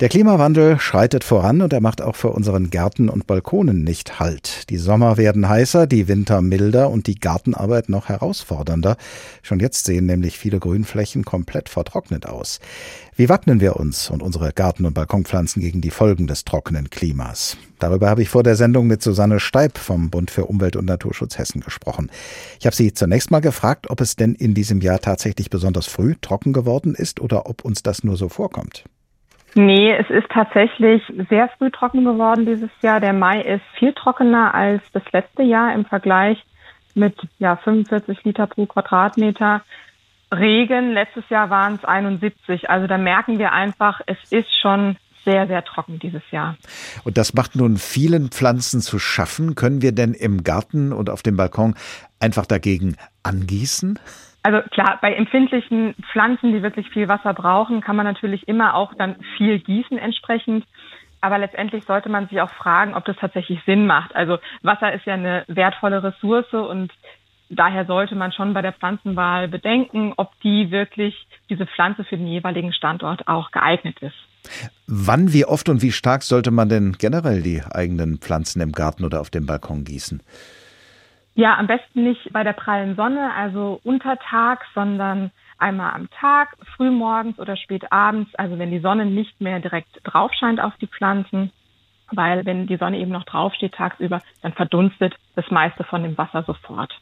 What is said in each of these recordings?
Der Klimawandel schreitet voran und er macht auch für unseren Gärten und Balkonen nicht Halt. Die Sommer werden heißer, die Winter milder und die Gartenarbeit noch herausfordernder. Schon jetzt sehen nämlich viele Grünflächen komplett vertrocknet aus. Wie wappnen wir uns und unsere Garten- und Balkonpflanzen gegen die Folgen des trockenen Klimas? Darüber habe ich vor der Sendung mit Susanne Steib vom Bund für Umwelt und Naturschutz Hessen gesprochen. Ich habe sie zunächst mal gefragt, ob es denn in diesem Jahr tatsächlich besonders früh trocken geworden ist oder ob uns das nur so vorkommt. Nee, es ist tatsächlich sehr früh trocken geworden dieses Jahr. Der Mai ist viel trockener als das letzte Jahr im Vergleich mit ja, 45 Liter pro Quadratmeter. Regen, letztes Jahr waren es 71. Also da merken wir einfach, es ist schon sehr, sehr trocken dieses Jahr. Und das macht nun vielen Pflanzen zu schaffen. Können wir denn im Garten und auf dem Balkon einfach dagegen angießen? Also klar, bei empfindlichen Pflanzen, die wirklich viel Wasser brauchen, kann man natürlich immer auch dann viel gießen entsprechend. Aber letztendlich sollte man sich auch fragen, ob das tatsächlich Sinn macht. Also Wasser ist ja eine wertvolle Ressource und daher sollte man schon bei der Pflanzenwahl bedenken, ob die wirklich diese Pflanze für den jeweiligen Standort auch geeignet ist. Wann, wie oft und wie stark sollte man denn generell die eigenen Pflanzen im Garten oder auf dem Balkon gießen? Ja, am besten nicht bei der prallen Sonne, also untertags, sondern einmal am Tag, frühmorgens oder spät abends, also wenn die Sonne nicht mehr direkt drauf scheint auf die Pflanzen, weil wenn die Sonne eben noch draufsteht tagsüber, dann verdunstet das meiste von dem Wasser sofort.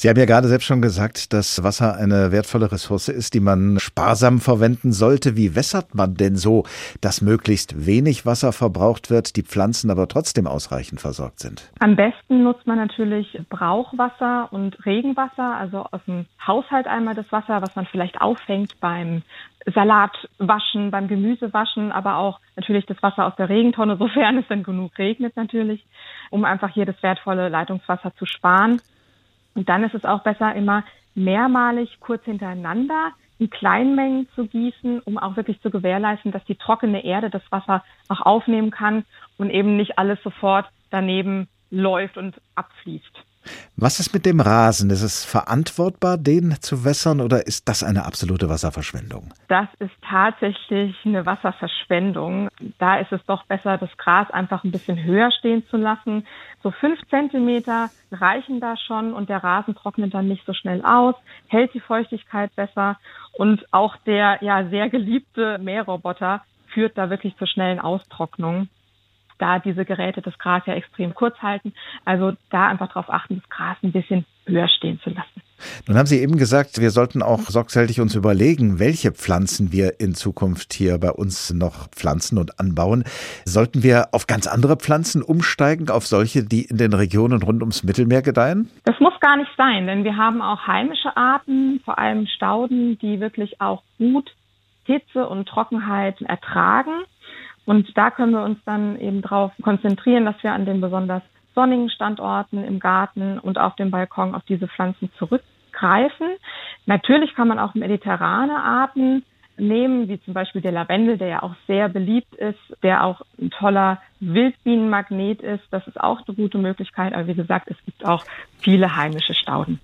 Sie haben ja gerade selbst schon gesagt, dass Wasser eine wertvolle Ressource ist, die man sparsam verwenden sollte. Wie wässert man denn so, dass möglichst wenig Wasser verbraucht wird, die Pflanzen aber trotzdem ausreichend versorgt sind? Am besten nutzt man natürlich Brauchwasser und Regenwasser, also aus dem Haushalt einmal das Wasser, was man vielleicht auffängt beim Salatwaschen, beim Gemüsewaschen, aber auch natürlich das Wasser aus der Regentonne, sofern es denn genug regnet natürlich, um einfach hier das wertvolle Leitungswasser zu sparen. Und dann ist es auch besser, immer mehrmalig kurz hintereinander in kleinen Mengen zu gießen, um auch wirklich zu gewährleisten, dass die trockene Erde das Wasser auch aufnehmen kann und eben nicht alles sofort daneben läuft und abfließt. Was ist mit dem Rasen? Ist es verantwortbar, den zu wässern oder ist das eine absolute Wasserverschwendung? Das ist tatsächlich eine Wasserverschwendung. Da ist es doch besser, das Gras einfach ein bisschen höher stehen zu lassen. So fünf Zentimeter reichen da schon und der Rasen trocknet dann nicht so schnell aus, hält die Feuchtigkeit besser und auch der ja sehr geliebte Mähroboter führt da wirklich zur schnellen Austrocknung da diese Geräte das Gras ja extrem kurz halten. Also da einfach darauf achten, das Gras ein bisschen höher stehen zu lassen. Nun haben Sie eben gesagt, wir sollten auch sorgfältig uns überlegen, welche Pflanzen wir in Zukunft hier bei uns noch pflanzen und anbauen. Sollten wir auf ganz andere Pflanzen umsteigen, auf solche, die in den Regionen rund ums Mittelmeer gedeihen? Das muss gar nicht sein, denn wir haben auch heimische Arten, vor allem Stauden, die wirklich auch gut Hitze und Trockenheit ertragen. Und da können wir uns dann eben darauf konzentrieren, dass wir an den besonders sonnigen Standorten im Garten und auf dem Balkon auf diese Pflanzen zurückgreifen. Natürlich kann man auch mediterrane Arten nehmen, wie zum Beispiel der Lavendel, der ja auch sehr beliebt ist, der auch ein toller Wildbienenmagnet ist. Das ist auch eine gute Möglichkeit. Aber wie gesagt, es gibt auch viele heimische Stauden.